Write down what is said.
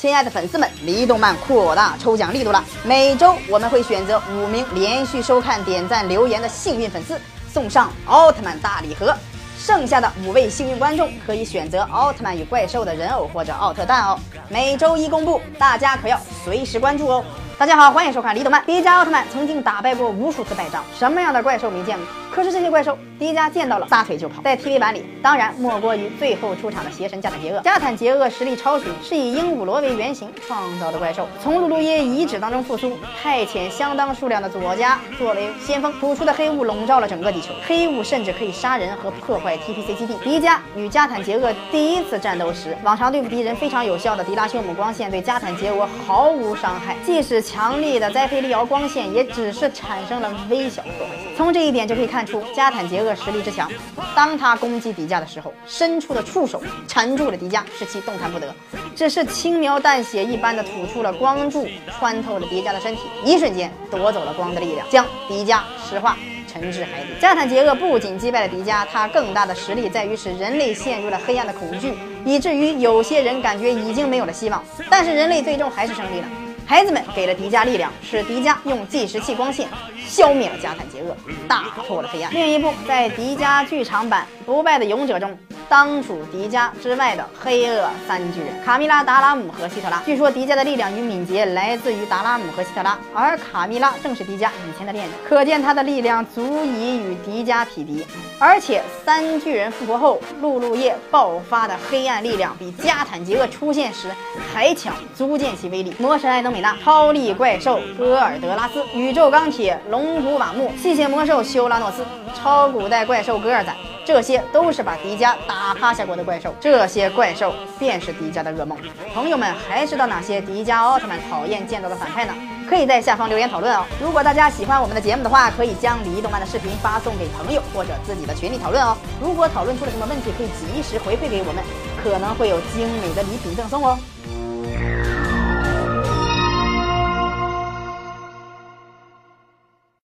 亲爱的粉丝们，李动漫扩大抽奖力度了！每周我们会选择五名连续收看、点赞、留言的幸运粉丝，送上奥特曼大礼盒。剩下的五位幸运观众可以选择奥特曼与怪兽的人偶或者奥特蛋哦。每周一公布，大家可要随时关注哦。大家好，欢迎收看《李动漫》。迪迦奥特曼曾经打败过无数次败仗，什么样的怪兽没见过？可是这些怪兽，迪迦见到了撒腿就跑。在 TV 版里，当然莫过于最后出场的邪神加坦杰厄。加坦杰厄实力超群，是以鹦鹉螺为原型创造的怪兽，从露露耶遗址当中复苏，派遣相当数量的佐加作为先锋，吐出的黑雾笼罩了整个地球，黑雾甚至可以杀人和破坏 TPC 基地。迪迦与加坦杰厄第一次战斗时，往常对付敌人非常有效的迪拉修姆光线对加坦杰厄毫无伤害，即使强力的栽培利奥光线也只是产生了微小破坏。从这一点就可以看看出加坦杰厄实力之强。当他攻击迪迦的时候，伸出的触手缠住了迪迦，使其动弹不得。只是轻描淡写一般的吐出了光柱，穿透了迪迦的身体，一瞬间夺走了光的力量，将迪迦石化。沉至海底。加坦杰厄不仅击败了迪迦，他更大的实力在于使人类陷入了黑暗的恐惧，以至于有些人感觉已经没有了希望。但是人类最终还是胜利了。孩子们给了迪迦力量，使迪迦用计时器光线消灭了加坦杰厄，打破了黑暗。另一部在迪迦剧场版《不败的勇者》中。当属迪迦之外的黑恶三巨人卡米拉、达拉姆和希特拉。据说迪迦的力量与敏捷来自于达拉姆和希特拉，而卡米拉正是迪迦以前的恋人，可见他的力量足以与迪迦匹敌。而且三巨人复活后，露露叶爆发的黑暗力量比加坦杰厄出现时还强，足见其威力。魔神艾德美娜、超力怪兽戈尔德拉斯、宇宙钢铁龙骨瓦木、吸血魔兽修拉诺斯、超古代怪兽戈尔赞。这些都是把迪迦打趴下过的怪兽，这些怪兽便是迪迦的噩梦。朋友们还知道哪些迪迦奥特曼讨厌见到的反派呢？可以在下方留言讨论哦。如果大家喜欢我们的节目的话，可以将李动漫的视频发送给朋友或者自己的群里讨论哦。如果讨论出了什么问题，可以及时回馈给我们，可能会有精美的礼品赠送哦。